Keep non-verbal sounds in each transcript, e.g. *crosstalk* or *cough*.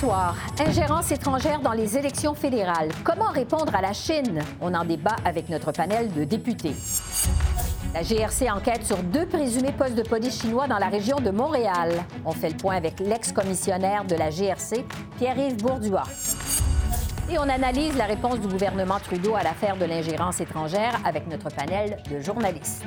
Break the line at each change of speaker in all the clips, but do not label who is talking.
Soir, ingérence étrangère dans les élections fédérales. Comment répondre à la Chine? On en débat avec notre panel de députés. La GRC enquête sur deux présumés postes de police chinois dans la région de Montréal. On fait le point avec l'ex-commissionnaire de la GRC, Pierre-Yves Bourduas. Et on analyse la réponse du gouvernement Trudeau à l'affaire de l'ingérence étrangère avec notre panel de journalistes.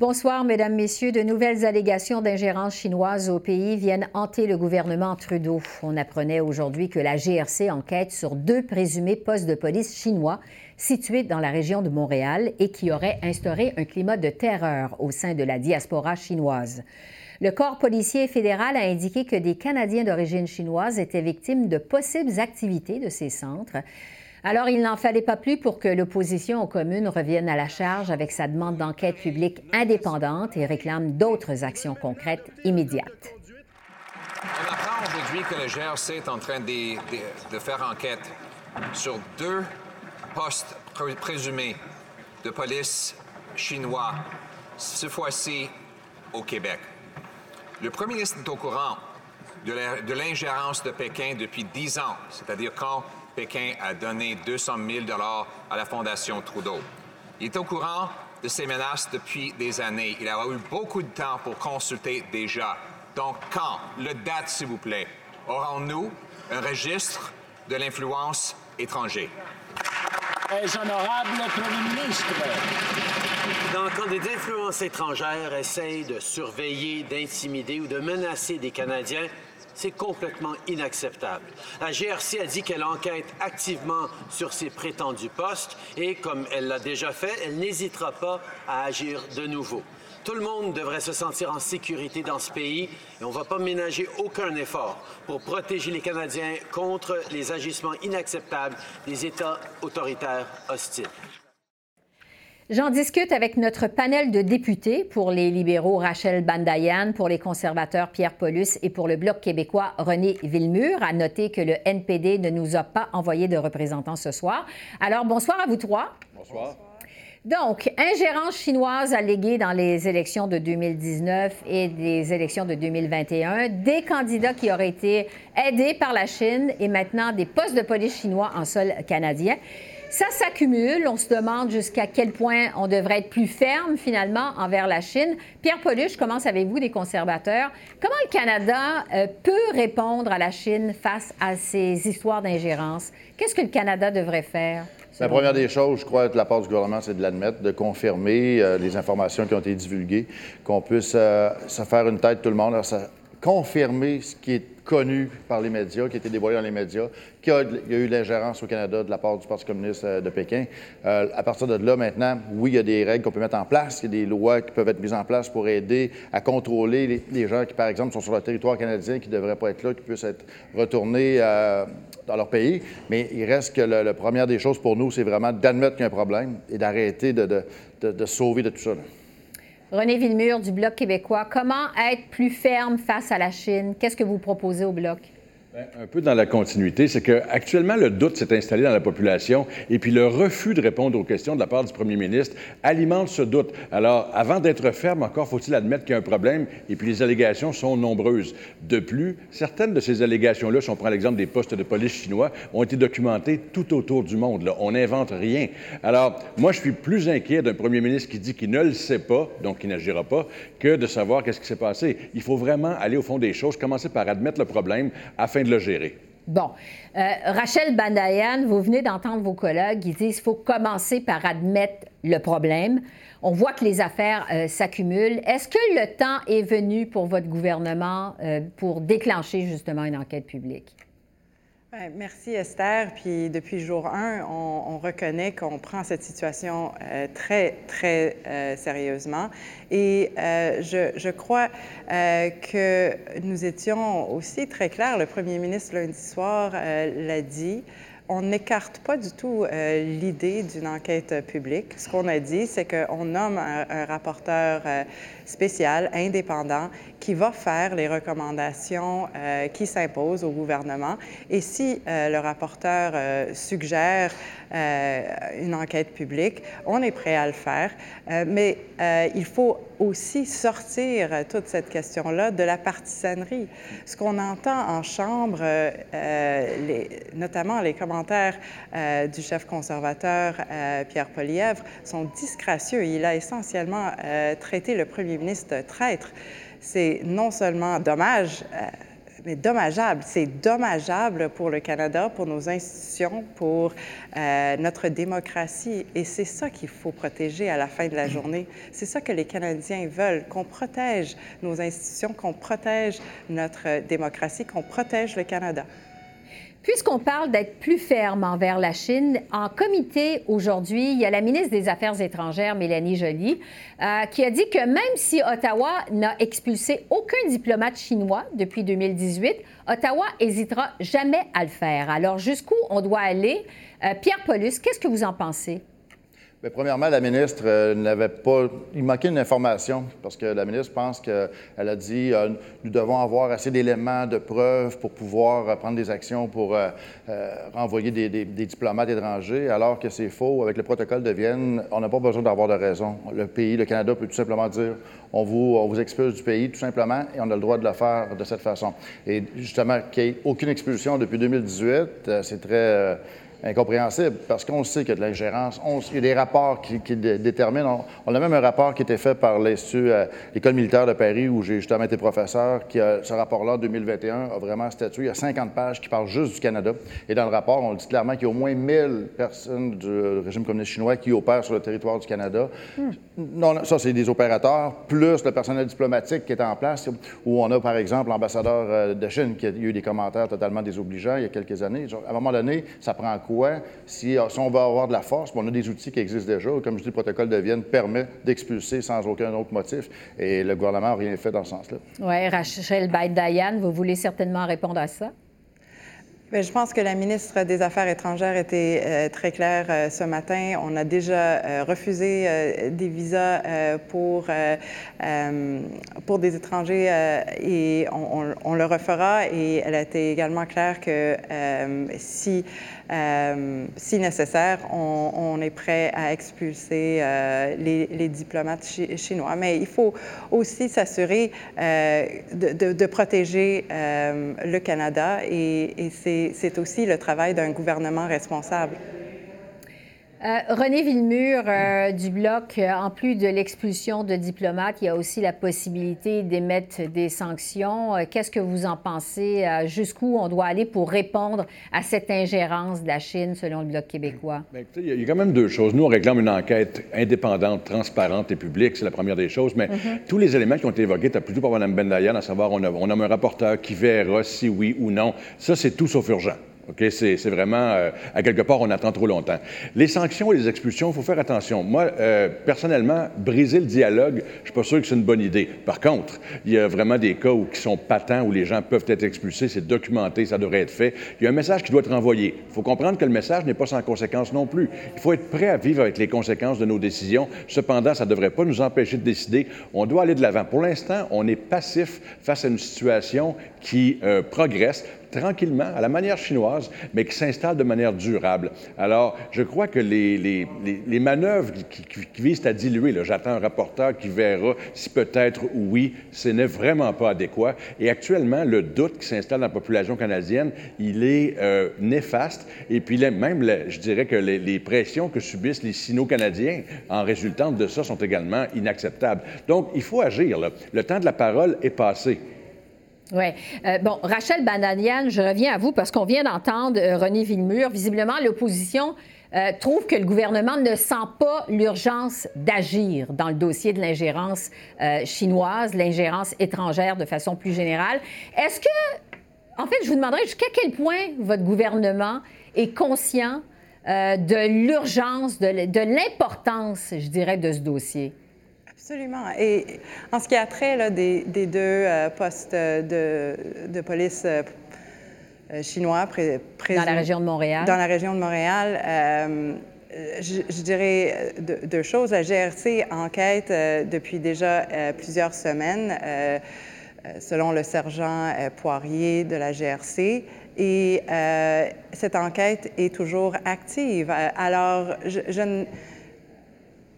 Bonsoir, Mesdames, Messieurs. De nouvelles allégations d'ingérence chinoise au pays viennent hanter le gouvernement Trudeau. On apprenait aujourd'hui que la GRC enquête sur deux présumés postes de police chinois situés dans la région de Montréal et qui auraient instauré un climat de terreur au sein de la diaspora chinoise. Le corps policier fédéral a indiqué que des Canadiens d'origine chinoise étaient victimes de possibles activités de ces centres. Alors, il n'en fallait pas plus pour que l'opposition aux communes revienne à la charge avec sa demande d'enquête publique indépendante et réclame d'autres actions concrètes immédiates.
On apprend aujourd'hui que le GRC est en train de, faire enquête sur deux postes présumés de police chinois, cette fois-ci au Québec. Le premier ministre est au courant de l'ingérence de Pékin depuis dix ans, c'est-à-dire quand Pékin a donné 200 000 à la Fondation Trudeau. Il est au courant de ces menaces depuis des années. Il a eu beaucoup de temps pour consulter déjà. Donc, quand, le date, s'il vous plaît, aurons-nous un registre de l'influence étrangère?
honorable Premier ministre.
Donc, quand des influences étrangères essayent de surveiller, d'intimider ou de menacer des Canadiens, c'est complètement inacceptable. La GRC a dit qu'elle enquête activement sur ces prétendus postes et, comme elle l'a déjà fait, elle n'hésitera pas à agir de nouveau. Tout le monde devrait se sentir en sécurité dans ce pays et on ne va pas ménager aucun effort pour protéger les Canadiens contre les agissements inacceptables des États autoritaires hostiles.
J'en discute avec notre panel de députés pour les libéraux Rachel Bandayan, pour les conservateurs Pierre Paulus et pour le Bloc québécois René Villemur. À noter que le NPD ne nous a pas envoyé de représentants ce soir. Alors, bonsoir à vous trois.
Bonsoir.
Donc, ingérence chinoise alléguée dans les élections de 2019 et des élections de 2021, des candidats qui auraient été aidés par la Chine et maintenant des postes de police chinois en sol canadien. Ça s'accumule. On se demande jusqu'à quel point on devrait être plus ferme, finalement, envers la Chine. Pierre Pauluche, je commence avec vous, des conservateurs? Comment le Canada euh, peut répondre à la Chine face à ces histoires d'ingérence? Qu'est-ce que le Canada devrait faire?
La première des choses, je crois, de la part du gouvernement, c'est de l'admettre, de confirmer euh, les informations qui ont été divulguées, qu'on puisse euh, se faire une tête tout le monde, ça, confirmer ce qui est connu par les médias, qui a été dévoilé dans les médias, qu'il y, a eu l'ingérence au Canada de la part du Parti communiste euh, de Pékin. Euh, à partir de là, maintenant, oui, il y a des règles qu'on peut mettre en place, il y a des lois qui peuvent être mises en place pour aider à contrôler les, gens qui, par exemple, sont sur le territoire canadien, qui ne devraient pas être là, qui puissent être retournés euh, dans leur pays. Mais il reste que la première des choses pour nous, c'est vraiment d'admettre qu'il y a un problème et d'arrêter de, sauver de tout ça.
René Villemur du Bloc québécois, comment être plus ferme face à la Chine? Qu'est-ce que vous proposez au Bloc?
Ben, un peu dans la continuité, c'est qu'actuellement, le doute s'est installé dans la population et puis le refus de répondre aux questions de la part du premier ministre alimente ce doute. Alors, avant d'être ferme, encore faut-il admettre qu'il y a un problème et puis les allégations sont nombreuses. De plus, certaines de ces allégations-là, si on prend l'exemple des postes de police chinois, ont été documentées tout autour du monde. On n'invente rien. Alors, moi, je suis plus inquiet d'un premier ministre qui dit qu'il ne le sait pas, donc qui n'agira pas, que de savoir qu'est-ce qui s'est passé. Il faut vraiment aller au fond des choses, commencer par admettre le problème afin de le gérer.
Bon. Euh, Rachel Bandayan, vous venez d'entendre vos collègues qui disent qu'il faut commencer par admettre le problème. On voit que les affaires euh, s'accumulent. Est-ce que le temps est venu pour votre gouvernement euh, pour déclencher justement une enquête publique?
Merci Esther. Puis depuis jour 1, on, reconnaît qu'on prend cette situation euh, très, très euh, sérieusement. Et euh, je, crois que nous étions aussi très clairs. Le premier ministre lundi soir l'a dit on n'écarte pas du tout l'idée d'une enquête publique. Ce qu'on a dit, c'est qu'on nomme un, rapporteur spécial, indépendant, qui va faire les recommandations euh, qui s'imposent au gouvernement. Et si le rapporteur suggère une enquête publique, on est prêt à le faire. mais il faut aussi sortir toute cette question-là de la partisanerie. Ce qu'on entend en Chambre, notamment les commentaires euh, du chef conservateur euh, Pierre Polièvre sont disgracieux. Il a essentiellement euh, traité le premier C'est non seulement dommage, mais dommageable. C'est dommageable pour le Canada, pour nos institutions, pour notre démocratie. Et c'est ça qu'il faut protéger à la fin de la journée. C'est ça que les Canadiens veulent, qu'on protège nos institutions, qu'on protège notre démocratie, qu'on protège le Canada.
Puisqu'on parle d'être plus ferme envers la Chine, en comité aujourd'hui, il y a la ministre des Affaires étrangères, Mélanie Joly, euh, qui a dit que même si Ottawa n'a expulsé aucun diplomate chinois depuis 2018, Ottawa hésitera jamais à le faire. Alors, jusqu'où on doit aller? Euh, Pierre Paulus, qu'est-ce que vous en pensez?
Bien, premièrement, la ministre euh, n'avait pas. Il manquait une information parce que la ministre pense qu'elle a dit euh, nous devons avoir assez d'éléments de preuves pour pouvoir euh, prendre des actions pour renvoyer des, diplomates étrangers, alors que c'est faux. Avec le protocole de Vienne, on n'a pas besoin d'avoir de raison. Le pays, le Canada, peut tout simplement dire on vous, on vous expulse du pays, tout simplement, et on a le droit de le faire de cette façon. Et justement, qu'il n'y ait aucune expulsion depuis 2018, c'est très incompréhensible parce qu'on sait qu'il y a de l'ingérence. Il y a des rapports qui, déterminent. On, a même un rapport qui a été fait par l'Institut, euh, l'École militaire de Paris, où j'ai justement été professeur, qui a, ce rapport-là, 2021, a vraiment statué. Il y a 50 pages qui parlent juste du Canada. Et dans le rapport, on dit clairement qu'il y a au moins 1000 personnes du régime communiste chinois qui opèrent sur le territoire du Canada. Hmm. Non, ça, c'est des opérateurs, plus le personnel diplomatique qui est en place, où on a, par exemple, l'ambassadeur euh, de Chine qui a eu des commentaires totalement désobligeants il y a quelques années. À un moment donné, ça prend si, euh, si, on va avoir de la force, on a des outils qui existent déjà. Comme je dis, le protocole de Vienne permet d'expulser sans aucun autre motif. Et le gouvernement n'a rien fait dans ce sens-là.
Oui, Rachel Baïd-Dayan, vous voulez certainement répondre à ça?
Bien, je pense que la ministre des Affaires étrangères était euh, très claire euh, ce matin. On a déjà refusé des visas pour, pour des étrangers et on, on, le refera. Et elle a été également claire que si euh, si nécessaire, on, est prêt à expulser euh, les, diplomates chinois. Mais il faut aussi s'assurer euh, de, protéger le Canada et, et c'est aussi le travail d'un gouvernement responsable.
Euh, René Villemur euh, du Bloc, euh, en plus de l'expulsion de diplomates, il y a aussi la possibilité d'émettre des sanctions. Qu'est-ce que vous en pensez? Jusqu'où on doit aller pour répondre à cette ingérence de la Chine, selon le Bloc québécois?
Bien, il y a quand même deux choses. Nous, on réclame une enquête indépendante, transparente et publique, c'est la première des choses, mais mm-hmm. tous les éléments qui ont été évoqués, tu as plutôt par Mme Bendayan, à savoir on, a, on nomme un rapporteur qui verra si oui ou non, ça, c'est tout sauf urgent. C'est vraiment, euh, à quelque part, on attend trop longtemps. Les sanctions et les expulsions, il faut faire attention. Moi, euh, personnellement, briser le dialogue, je ne suis pas sûr que c'est une bonne idée. Par contre, il y a vraiment des cas où, qui sont patents, où les gens peuvent être expulsés, c'est documenté, ça devrait être fait. Il y a un message qui doit être envoyé. Il faut comprendre que le message n'est pas sans conséquences non plus. Il faut être prêt à vivre avec les conséquences de nos décisions. Cependant, ça ne devrait pas nous empêcher de décider. On doit aller de l'avant. Pour l'instant, on est passif face à une situation qui euh, progresse tranquillement, à la manière chinoise, mais qui s'installe de manière durable. Alors, je crois que les, les, les, manœuvres qui, visent à diluer, j'attends un rapporteur qui verra si peut-être oui, ce n'est vraiment pas adéquat. Et actuellement, le doute qui s'installe dans la population canadienne, il est euh, néfaste. Et puis même, je dirais que les, pressions que subissent les sino-canadiens en résultant de ça sont également inacceptables. Donc, il faut agir. Le temps de la parole est passé.
Oui. Euh, bon, Rachel Bananian, je reviens à vous parce qu'on vient d'entendre euh, René Villemur. Visiblement, l'opposition euh, trouve que le gouvernement ne sent pas l'urgence d'agir dans le dossier de l'ingérence chinoise, l'ingérence étrangère de façon plus générale. Est-ce que En fait, je vous demanderais jusqu'à quel point votre gouvernement est conscient de l'urgence, de, l'importance, je dirais, de ce dossier?
Absolument. Et en ce qui a trait là, des, deux euh, postes de, de police euh, chinois
dans la région de Montréal,
dans la région de Montréal, je, dirais deux, choses. La GRC enquête depuis déjà plusieurs semaines euh, selon le sergent euh, Poirier de la GRC. Et euh, cette enquête est toujours active. Alors, je, je ne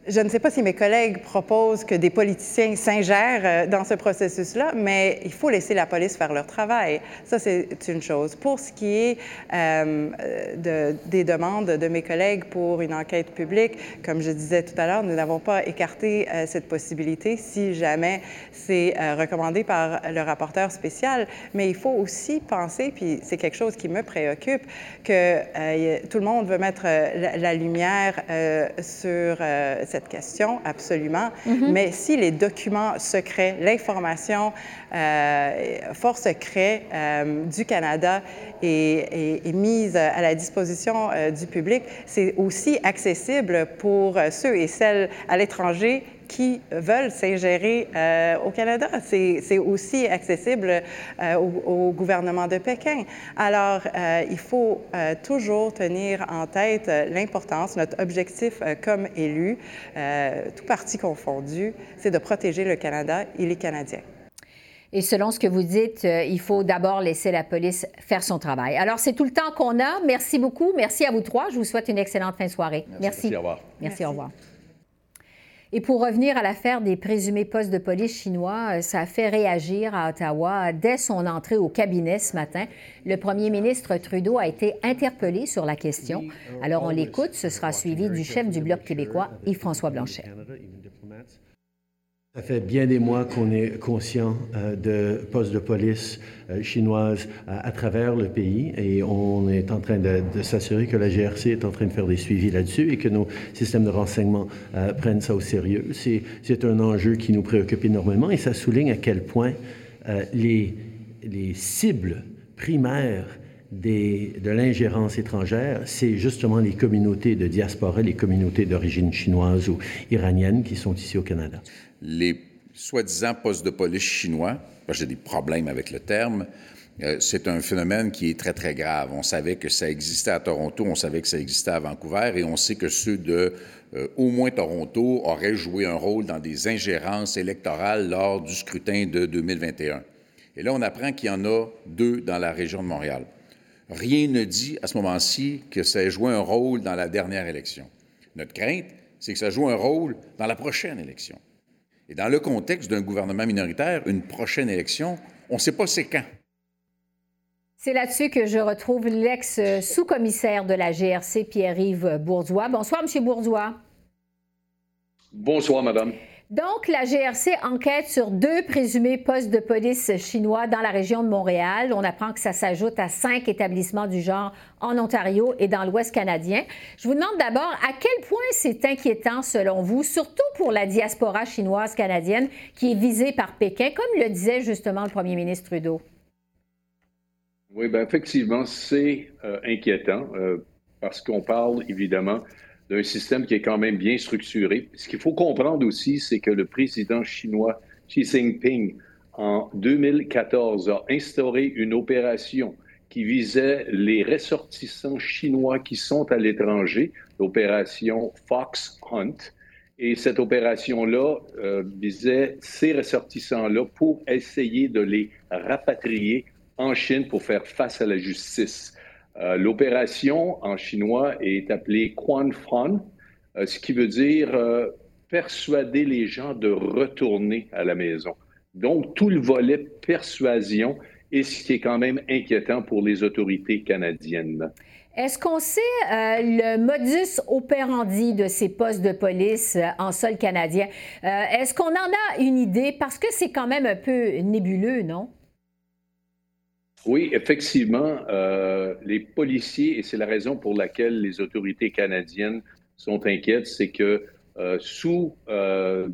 je ne sais pas si mes collègues proposent que des politiciens s'ingèrent euh, dans ce processus-là, mais il faut laisser la police faire leur travail. Ça, c'est une chose. Pour ce qui est euh, de, des demandes de mes collègues pour une enquête publique, comme je disais tout à l'heure, nous n'avons pas écarté euh, cette possibilité si jamais c'est recommandé par le rapporteur spécial. Mais il faut aussi penser, puis c'est quelque chose qui me préoccupe, que tout le monde veut mettre la, la lumière sur cette question, absolument. Mhm. Mais si les documents secrets, l'information euh, fort secret euh, du Canada est, mise à la disposition euh, du public, c'est aussi accessible pour ceux et celles à l'étranger qui veulent s'ingérer euh, au Canada. C'est aussi accessible euh, au, gouvernement de Pékin. Alors, euh, il faut toujours tenir en tête l'importance, notre objectif comme élu, tout parti confondu, c'est de protéger le Canada et les Canadiens.
Et selon ce que vous dites, il faut d'abord laisser la police faire son travail. Alors, c'est tout le temps qu'on a. Merci beaucoup. Merci à vous trois. Je vous souhaite une excellente fin de soirée.
Merci. Merci. au revoir.
Merci, au revoir. Et pour revenir à l'affaire des présumés postes de police chinois, euh, ça a fait réagir à Ottawa dès son entrée au cabinet ce matin. Le premier ministre Trudeau a été interpellé sur la question. Alors on l'écoute, ce sera suivi du chef du Bloc québécois, Yves-François Blanchet.
Ça fait bien des mois qu'on est conscient euh, de postes de police euh, chinoises à, travers le pays et on est en train de, s'assurer que la GRC est en train de faire des suivis là-dessus et que nos systèmes de renseignement euh, prennent ça au sérieux. C'est un enjeu qui nous préoccupe énormément et ça souligne à quel point les, les cibles primaires de l'ingérence étrangère, c'est justement les communautés de diaspora, les communautés d'origine chinoise ou iranienne qui sont ici au Canada
les soi-disant postes de police chinois, j'ai des problèmes avec le terme, euh, c'est un phénomène qui est très, très grave. On savait que ça existait à Toronto, on savait que ça existait à Vancouver, et on sait que ceux de euh, au moins Toronto auraient joué un rôle dans des ingérences électorales lors du scrutin de 2021. Et là, on apprend qu'il y en a deux dans la région de Montréal. Rien ne dit à ce moment-ci que ça ait joué un rôle dans la dernière élection. Notre crainte, c'est que ça joue un rôle dans la prochaine élection. Et dans le contexte d'un gouvernement minoritaire, une prochaine élection, on ne sait pas c'est quand.
C'est là-dessus que je retrouve l'ex-sous-commissaire de la GRC, Pierre-Yves Bourdois. Bonsoir, M. Bourdois.
Bonsoir, Madame.
Donc, la GRC enquête sur deux présumés postes de police chinois dans la région de Montréal. On apprend que ça s'ajoute à cinq établissements du genre en Ontario et dans l'Ouest canadien. Je vous demande d'abord à quel point c'est inquiétant selon vous, surtout pour la diaspora chinoise canadienne qui est visée par Pékin, comme le disait justement le premier ministre Trudeau.
Oui, bien effectivement, c'est euh, inquiétant euh, parce qu'on parle évidemment d'un système qui est quand même bien structuré. Ce qu'il faut comprendre aussi, c'est que le président chinois Xi Jinping, en 2014, a instauré une opération qui visait les ressortissants chinois qui sont à l'étranger, l'opération Fox Hunt. Et cette opération-là euh, visait ces ressortissants-là pour essayer de les rapatrier en Chine pour faire face à la justice. Euh, l'opération en chinois est appelée Quan Fan, euh, ce qui veut dire euh, persuader les gens de retourner à la maison. Donc, tout le volet persuasion est ce qui est quand même inquiétant pour les autorités canadiennes.
Est-ce qu'on sait le modus operandi de ces postes de police en sol canadien? Est-ce qu'on en a une idée? Parce que c'est quand même un peu nébuleux, non?
Oui, effectivement, euh, les policiers, et c'est la raison pour laquelle les autorités canadiennes sont inquiètes, c'est que euh, sous euh,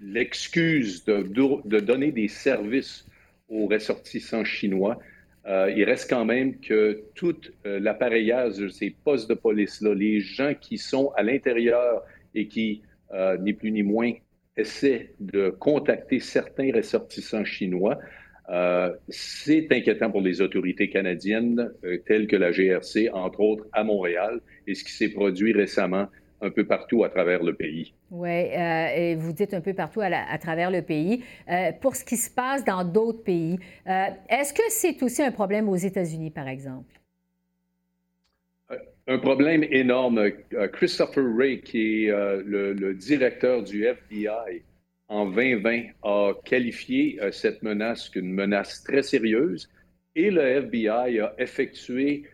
l'excuse de, de, donner des services aux ressortissants chinois, euh, il reste quand même que tout euh, l'appareillage de ces postes de police-là, les gens qui sont à l'intérieur et qui, euh, ni plus ni moins, essaient de contacter certains ressortissants chinois, c'est inquiétant pour les autorités canadiennes telles que la GRC, entre autres à Montréal, et ce qui s'est produit récemment un peu partout à travers le pays.
Oui, euh, et vous dites un peu partout à, travers le pays. Euh, pour ce qui se passe dans d'autres pays, euh, est-ce que c'est aussi un problème aux États-Unis, par exemple?
Un problème énorme. Christopher Wray, qui est le, directeur du FBI en 2020, a qualifié cette menace qu'une menace très sérieuse et le FBI a effectué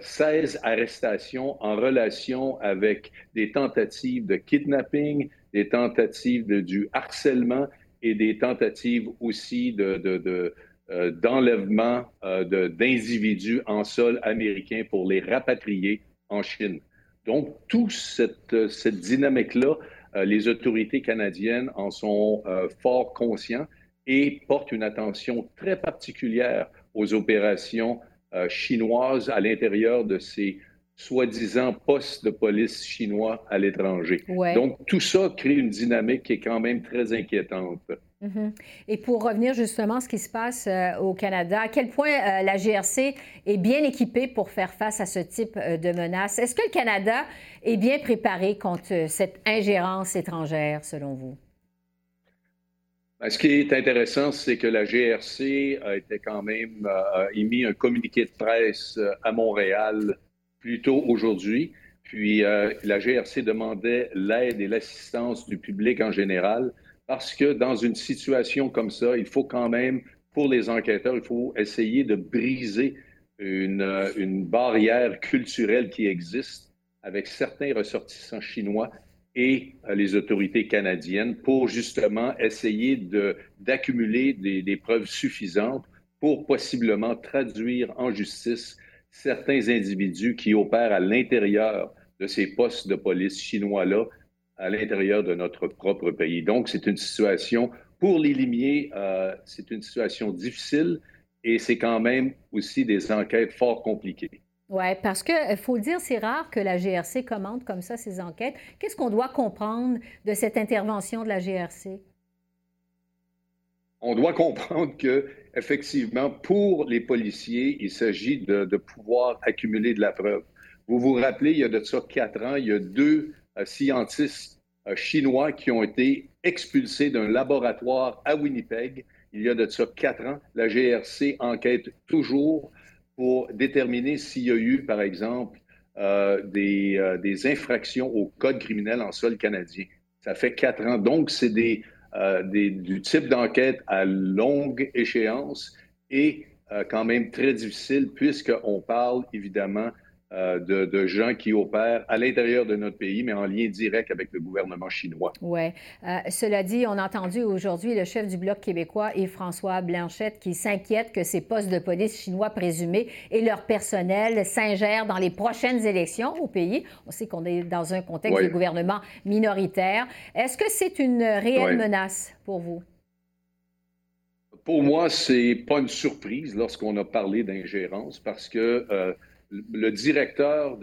16 euh, arrestations en relation avec des tentatives de kidnapping, des tentatives de, du harcèlement et des tentatives aussi de, euh, d'enlèvement euh, d'individus en sol américain pour les rapatrier en Chine. Donc, toute cette, cette dynamique-là, les autorités canadiennes en sont fort conscients et portent une attention très particulière aux opérations euh, chinoise à l'intérieur de ces soi-disant postes de police chinois à l'étranger. Donc, tout ça crée une dynamique qui est quand même très inquiétante.
Mm-hmm. Et pour revenir justement à ce qui se passe euh, au Canada, à quel point euh, la GRC est bien équipée pour faire face à ce type de menaces? Est-ce que le Canada est bien préparé contre cette ingérence étrangère, selon vous?
Ben, ce qui est intéressant, c'est que la GRC a été quand même euh, émis un communiqué de presse euh, à Montréal plus tôt aujourd'hui. Puis euh, la GRC demandait l'aide et l'assistance du public en général parce que dans une situation comme ça, il faut quand même, pour les enquêteurs, il faut essayer de briser une, une barrière culturelle qui existe avec certains ressortissants chinois et les autorités canadiennes pour justement essayer d'accumuler des, des, preuves suffisantes pour possiblement traduire en justice certains individus qui opèrent à l'intérieur de ces postes de police chinois-là, à l'intérieur de notre propre pays. Donc, c'est une situation, pour les limiers, euh, c'est une situation difficile et c'est quand même aussi des enquêtes fort compliquées.
Oui, parce qu'il faut le dire, c'est rare que la GRC commande comme ça ses enquêtes. Qu'est-ce qu'on doit comprendre de cette intervention de la GRC?
On doit comprendre que, effectivement, pour les policiers, il s'agit de, pouvoir accumuler de la preuve. Vous vous rappelez, il y a de ça quatre ans, il y a deux euh, scientistes chinois qui ont été expulsés d'un laboratoire à Winnipeg. Il y a de ça quatre ans. La GRC enquête toujours pour déterminer s'il y a eu, par exemple, euh, des, euh, des, infractions au code criminel en sol canadien. Ça fait quatre ans. Donc, c'est des, euh, des, du type d'enquête à longue échéance et quand même très difficile puisqu'on parle évidemment euh, de, gens qui opèrent à l'intérieur de notre pays, mais en lien direct avec le gouvernement chinois.
Oui. Euh, cela dit, on a entendu aujourd'hui le chef du Bloc québécois, et François Blanchette, qui s'inquiète que ces postes de police chinois présumés et leur personnel s'ingèrent dans les prochaines élections au pays. On sait qu'on est dans un contexte de gouvernement minoritaire. Est-ce que c'est une réelle menace pour vous?
Pour moi, c'est pas une surprise lorsqu'on a parlé d'ingérence parce que euh, le directeur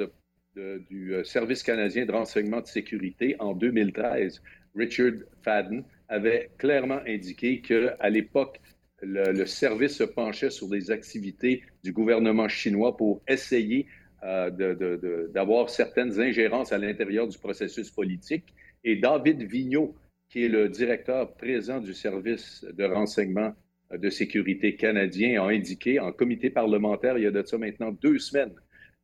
du euh, Service canadien de renseignement de sécurité en 2013, Richard Fadden, avait clairement indiqué qu'à l'époque, le, service se penchait sur des activités du gouvernement chinois pour essayer euh, d'avoir certaines ingérences à l'intérieur du processus politique. Et David Vigneault, qui est le directeur présent du service de renseignement de sécurité canadien a indiqué en comité parlementaire il y a de ça maintenant deux semaines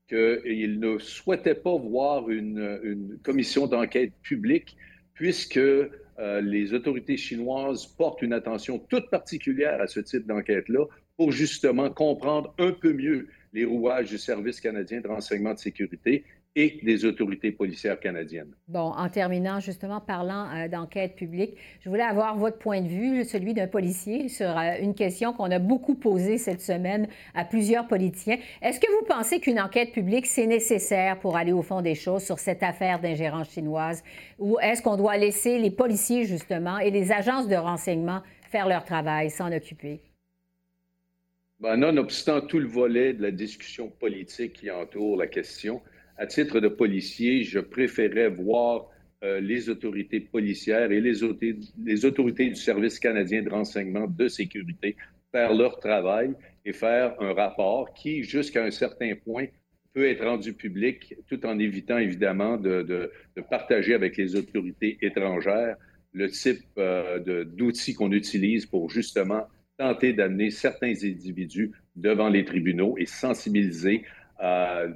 qu'il ne souhaitait pas voir une, commission d'enquête publique puisque euh, les autorités chinoises portent une attention toute particulière à ce type d'enquête-là pour justement comprendre un peu mieux les rouages du Service canadien de renseignement de sécurité et des autorités policières canadiennes.
Bon, en terminant, justement, parlant euh, d'enquête publique, je voulais avoir votre point de vue, celui d'un policier, sur euh, une question qu'on a beaucoup posée cette semaine à plusieurs politiciens. Est-ce que vous pensez qu'une enquête publique, c'est nécessaire pour aller au fond des choses sur cette affaire d'ingérence chinoise? Ou est-ce qu'on doit laisser les policiers, justement, et les agences de renseignement faire leur travail, s'en occuper?
Ben, nonobstant tout le volet de la discussion politique qui entoure la question, à titre de policier, je préférais voir euh, les autorités policières et les, autorités du Service canadien de renseignement de sécurité faire leur travail et faire un rapport qui, jusqu'à un certain point, peut être rendu public tout en évitant évidemment de, de, de partager avec les autorités étrangères le type euh, d'outils qu'on utilise pour justement tenter d'amener certains individus devant les tribunaux et sensibiliser euh,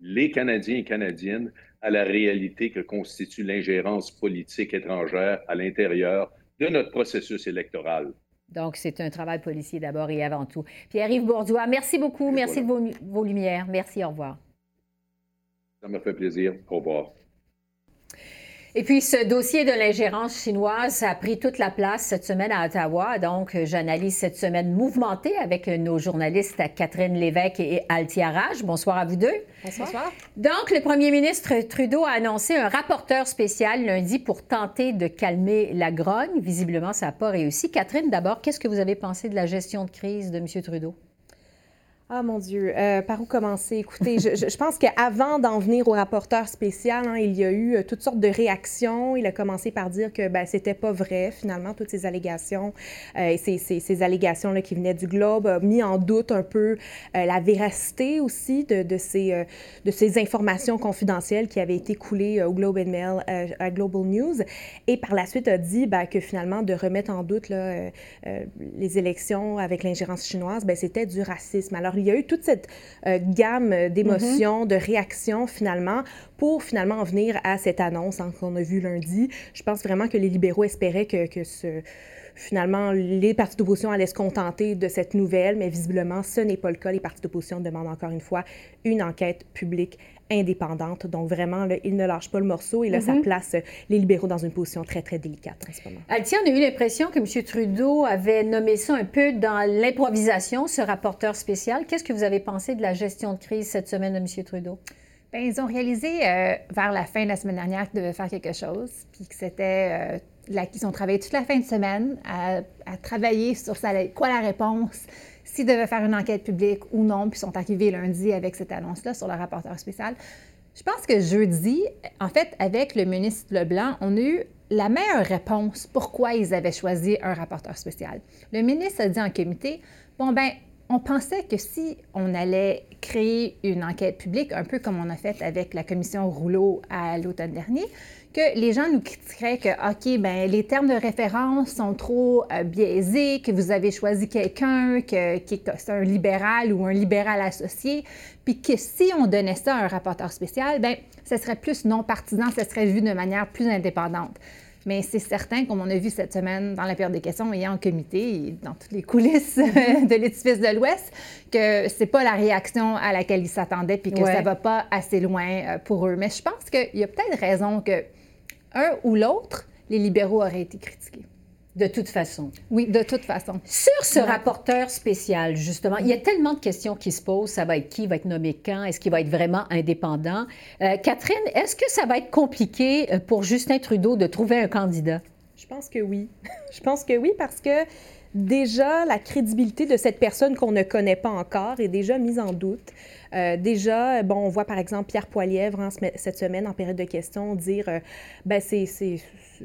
les Canadiens et Canadiennes à la réalité que constitue l'ingérence politique étrangère à l'intérieur de notre processus électoral.
Donc, c'est un travail policier d'abord et avant tout. Pierre-Yves Bourdois, merci beaucoup. merci de vos, vos lumières. Merci, au revoir.
Ça m'a fait plaisir. Au revoir.
Et puis, ce dossier de l'ingérence chinoise a pris toute la place cette semaine à Ottawa. Donc, j'analyse cette semaine mouvementée avec nos journalistes Catherine Lévesque et Altia Raj. Bonsoir à vous deux.
Bonsoir.
Donc, le premier ministre Trudeau a annoncé un rapporteur spécial lundi pour tenter de calmer la grogne. Visiblement, ça n'a pas réussi. Catherine, d'abord, qu'est-ce que vous avez pensé de la gestion de crise de M. Trudeau?
Ah mon Dieu, euh, par où commencer? Écoutez, je, je, pense qu'avant d'en venir au rapporteur spécial, hein, il y a eu euh, toutes sortes de réactions. Il a commencé par dire que ben, c'était pas vrai, finalement, toutes ces allégations. Euh, ces, ces, ces allégations-là qui venaient du Globe a mis en doute un peu la véracité aussi de, de ces, de ces informations confidentielles qui avaient été coulées au Globe Mail, à Global News. Et par la suite a dit ben, que finalement, de remettre en doute là, les élections avec l'ingérence chinoise, ben, c'était du racisme. Alors, il y a eu toute cette euh, gamme d'émotions, de réactions finalement pour finalement en venir à cette annonce hein, qu'on a vue lundi. Je pense vraiment que les libéraux espéraient que ce finalement, les partis d'opposition allaient se contenter de cette nouvelle, mais visiblement, ce n'est pas le cas. Les partis d'opposition demandent encore une fois une enquête publique indépendante. Donc, vraiment, là, il ne lâche pas le morceau et là, ça mm-hmm. place les libéraux dans une position très, très délicate en ce moment.
Altia, on a eu l'impression que M. Trudeau avait nommé ça un peu dans l'improvisation, ce rapporteur spécial. Qu'est-ce que vous avez pensé de la gestion de crise cette semaine de M. Trudeau?
Bien, ils ont réalisé euh, vers la fin de la semaine dernière qu'ils devaient faire quelque chose, puis que c'était. Euh, qu'ils ont travaillé toute la fin de semaine à, à travailler sur ça, quoi la réponse, s'ils devaient faire une enquête publique ou non, puis sont arrivés lundi avec cette annonce-là sur le rapporteur spécial. Je pense que jeudi, en fait, avec le ministre Leblanc, on a eu la meilleure réponse pourquoi ils avaient choisi un rapporteur spécial. Le ministre a dit en comité, bon ben, on pensait que si on allait créer une enquête publique, un peu comme on a fait avec la commission Rouleau à l'automne dernier, que les gens nous critiqueraient que, OK, ben les termes de référence sont trop euh, biaisés, que vous avez choisi quelqu'un que, qui est un libéral ou un libéral associé, puis que si on donnait ça à un rapporteur spécial, ben ce serait plus non partisan, ce serait vu de manière plus indépendante. Mais c'est certain, comme on a vu cette semaine dans la période des questions et en comité et dans toutes les coulisses *laughs* de l'édifice de l'Ouest, que c'est pas la réaction à laquelle ils s'attendaient puis que ça va pas assez loin euh, pour eux. Mais je pense qu'il y a peut-être raison que un ou l'autre, les libéraux auraient été critiqués.
De toute façon.
Oui, de toute façon.
Sur ce rapporteur spécial, justement, il y a tellement de questions qui se posent. Ça va être qui va être nommé quand? Est-ce qu'il va être vraiment indépendant? Euh, Catherine, est-ce que ça va être compliqué euh, pour Justin Trudeau de trouver un candidat?
Je pense que oui. *laughs* Je pense que oui parce que déjà, la crédibilité de cette personne qu'on ne connaît pas encore est déjà mise en doute. Euh, déjà, bon, on voit par exemple Pierre Poilièvre hein, cette semaine en période de questions dire euh, ben c'est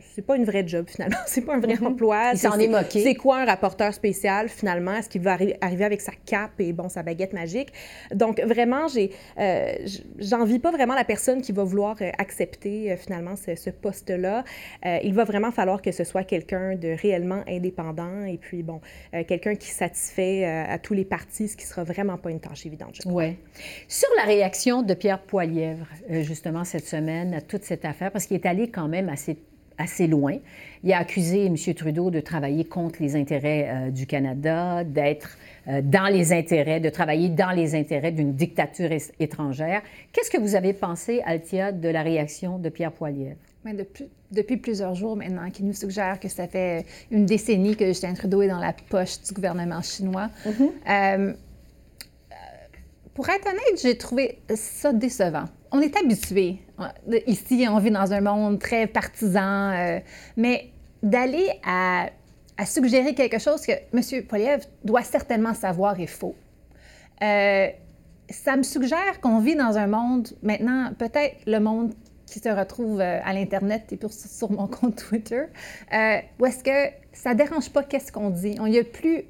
c'est pas une vraie job finalement, *laughs* c'est pas un vrai mm-hmm. emploi.
Il s'en est, moqué.
C'est quoi un rapporteur spécial finalement? Est-ce qu'il va arriver avec sa cape et bon sa baguette magique? Donc vraiment, j'ai euh, j'envie pas vraiment la personne qui va vouloir euh, accepter euh, finalement ce, ce poste-là. il va vraiment falloir que ce soit quelqu'un de réellement indépendant et puis bon quelqu'un qui satisfait à tous les partis, ce qui sera vraiment pas une tâche évidente. Je
Ouais. Sur la réaction de Pierre Poilièvre justement cette semaine à toute cette affaire, parce qu'il est allé quand même assez assez loin. Il a accusé M. Trudeau de travailler contre les intérêts euh, du Canada, d'être euh, dans les intérêts, de travailler dans les intérêts d'une dictature étrangère. Qu'est-ce que vous avez pensé, Altia, de la réaction de Pierre Poilievre?
Depuis, depuis, plusieurs jours maintenant, qui nous suggère que ça fait une décennie que Justin Trudeau est dans la poche du gouvernement chinois. Mm-hmm. Euh, pour être honnête, j'ai trouvé ça décevant on est habitué. Ici, on vit dans un monde très partisan, euh, mais d'aller à, suggérer quelque chose que M. Poliev doit certainement savoir est faux. Euh, ça me suggère qu'on vit dans un monde, maintenant, peut-être le monde qui se retrouve euh, à l'Internet et sur mon compte Twitter, où est-ce que ça ne dérange pas qu'est-ce qu'on dit. Il n'y a plus,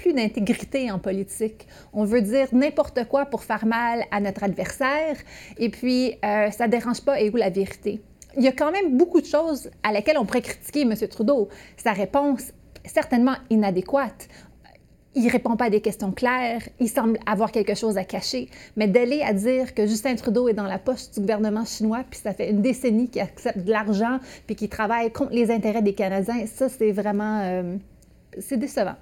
plus d'intégrité en politique. On veut dire n'importe quoi pour faire mal à notre adversaire, et puis euh, ça dérange pas et où la vérité? Il y a quand même beaucoup de choses à laquelle on pourrait critiquer M. Trudeau. Sa réponse, certainement inadéquate il répond pas à des questions claires, il semble avoir quelque chose à cacher. Mais d'aller à dire que Justin Trudeau est dans la poche du gouvernement chinois, puis ça fait une décennie qu'il accepte de l'argent, puis qu'il travaille contre les intérêts des Canadiens, ça, c'est vraiment... Euh, c'est décevant.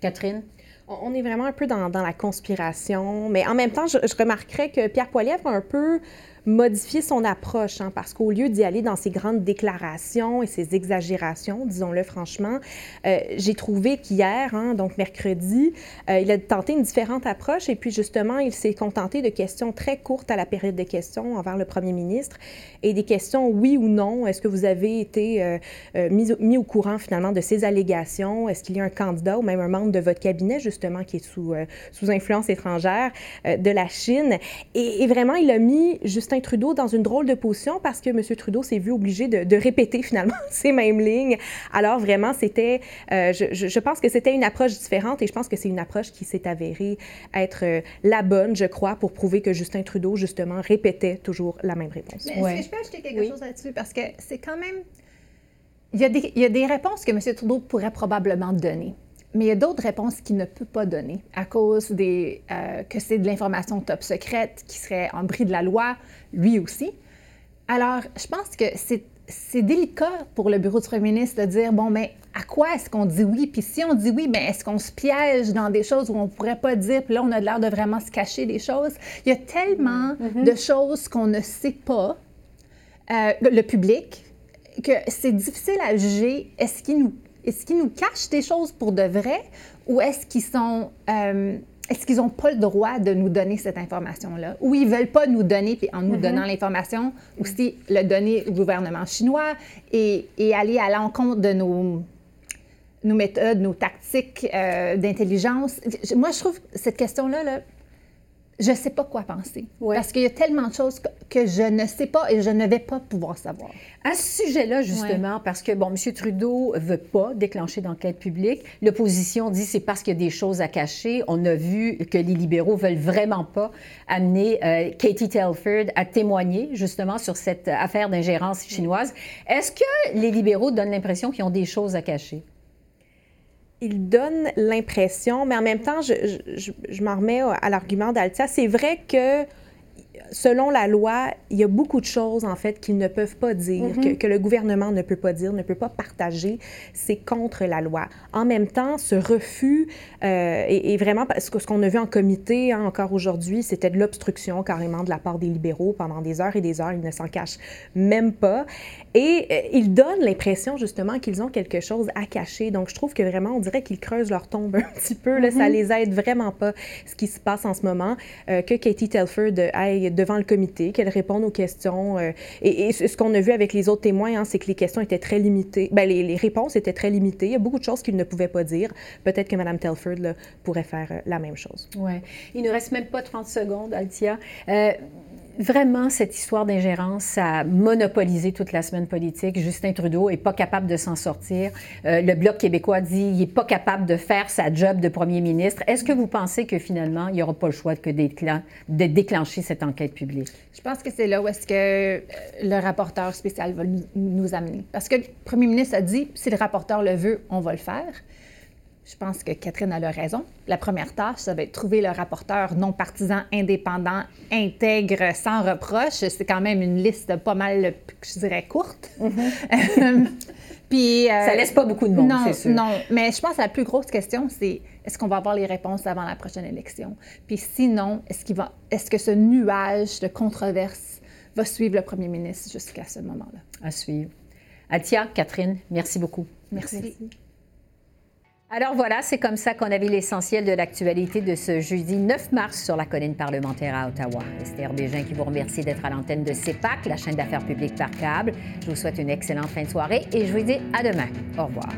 Catherine?
On est vraiment un peu dans, la conspiration, mais en même temps, je, je remarquerais que Pierre Poilievre a un peu modifier son approche, hein, parce qu'au lieu d'y aller dans ses grandes déclarations et ses exagérations, disons-le franchement, euh, j'ai trouvé qu'hier, hein, donc mercredi, euh, il a tenté une différente approche et puis justement, il s'est contenté de questions très courtes à la période des questions envers le premier ministre et des questions oui ou non. Est-ce que vous avez été euh, mis, au courant finalement de ces allégations? Est-ce qu'il y a un candidat ou même un membre de votre cabinet justement qui est sous, sous influence étrangère de la Chine? Et, et, vraiment, il a mis juste Justin Trudeau dans une drôle de position parce que M. Trudeau s'est vu obligé de, répéter *laughs* finalement ces mêmes lignes. Alors vraiment, c'était, euh, je, pense que c'était une approche différente et je pense que c'est une approche qui s'est avérée être euh, la bonne, je crois, pour prouver que Justin Trudeau, justement, répétait toujours la même réponse.
Mais est-ce que je peux ajouter quelque chose là-dessus? Parce que c'est quand même... Il y, a des, il y a des réponses que M. Trudeau pourrait probablement donner. Mais il y a d'autres réponses qu'il ne peut pas donner à cause des, euh, que c'est de l'information top secrète qui serait en bris de la loi, lui aussi. Alors, je pense que c'est, c'est délicat pour le bureau du premier ministre de dire, bon, mais à quoi est-ce qu'on dit oui? Puis si on dit oui, mais est-ce qu'on se piège dans des choses où on ne pourrait pas dire, puis là, on a l'air de vraiment se cacher des choses? Il y a tellement mm-hmm. de choses qu'on ne sait pas, euh, le public, que c'est difficile à juger. Est-ce qu'il nous est-ce qu'ils nous cachent des choses pour de vrai ou est-ce qu'ils sont euh, est-ce qu'ils n'ont pas le droit de nous donner cette information-là? Ou ils ne veulent pas nous donner, puis en nous mm-hmm. donnant l'information, aussi le donner au gouvernement chinois et, aller à l'encontre de nos, nos méthodes, nos tactiques euh, d'intelligence. Moi, je trouve cette question-là, là, je ne sais pas quoi penser. Parce qu'il y a tellement de choses que, je ne sais pas et je ne vais pas pouvoir savoir.
À ce sujet-là, justement, parce que, bon, M. Trudeau ne veut pas déclencher d'enquête publique. L'opposition dit c'est parce qu'il y a des choses à cacher. On a vu que les libéraux veulent vraiment pas amener euh, Katie Telford à témoigner, justement, sur cette affaire d'ingérence chinoise. Est-ce que les libéraux donnent l'impression qu'ils ont des choses à cacher?
Il donne l'impression, mais en même temps, je, je, je m'en remets à l'argument d'Altia. C'est vrai que selon la loi, il y a beaucoup de choses, en fait, qu'ils ne peuvent pas dire, mm-hmm. que, le gouvernement ne peut pas dire, ne peut pas partager. C'est contre la loi. En même temps, ce refus euh, est, vraiment, parce que ce qu'on a vu en comité hein, encore aujourd'hui, c'était de l'obstruction carrément de la part des libéraux pendant des heures et des heures. Ils ne s'en cachent même pas. Et euh, ils donnent l'impression, justement, qu'ils ont quelque chose à cacher. Donc, je trouve que vraiment, on dirait qu'ils creusent leur tombe un petit peu. Là, Ça mm-hmm. les aide vraiment pas, ce qui se passe en ce moment. Euh, que Katie Telford aille devant le comité, qu'elle réponde aux questions. Euh, et, ce qu'on a vu avec les autres témoins, hein, c'est que les questions étaient très limitées. Bien, les, réponses étaient très limitées. Il y a beaucoup de choses qu'ils ne pouvaient pas dire. Peut-être que Mme Telford pourrait faire euh, la même chose.
Oui. Il ne reste même pas 30 secondes, Altia. Euh, vraiment, cette histoire d'ingérence, a monopolisé toute la semaine politique. Justin Trudeau n'est pas capable de s'en sortir. Euh, le Bloc québécois dit qu'il n'est pas capable de faire sa job de premier ministre. Est-ce que vous pensez que finalement, il n'y aura pas le choix que de déclencher cette enquête publique?
Je pense que c'est là où est-ce que euh, le rapporteur spécial va nous amener. Parce que le premier ministre a dit, si le rapporteur le veut, on va le faire. Je pense que Catherine a le raison. La première tâche, ça va être trouver le rapporteur non partisan, indépendant, intègre, sans reproche. C'est quand même une liste pas mal, je dirais, courte.
Mm-hmm. *laughs* Puis, euh, ça laisse pas beaucoup de monde, c'est sûr.
Non, mais je pense que la plus grosse question, c'est est-ce qu'on va avoir les réponses avant la prochaine élection? Puis sinon, est-ce, qu'il va, est-ce que ce nuage de controverses va suivre le premier ministre jusqu'à ce moment-là?
À suivre. Atia, Catherine, merci beaucoup.
merci.
Alors voilà, c'est comme ça qu'on a vu l'essentiel de l'actualité de ce jeudi 9 mars sur la colline parlementaire à Ottawa. Esther Bégin qui vous remercie d'être à l'antenne de CEPAC, la chaîne d'affaires publiques par câble. Je vous souhaite une excellente fin de soirée et je vous dis à demain. Au revoir.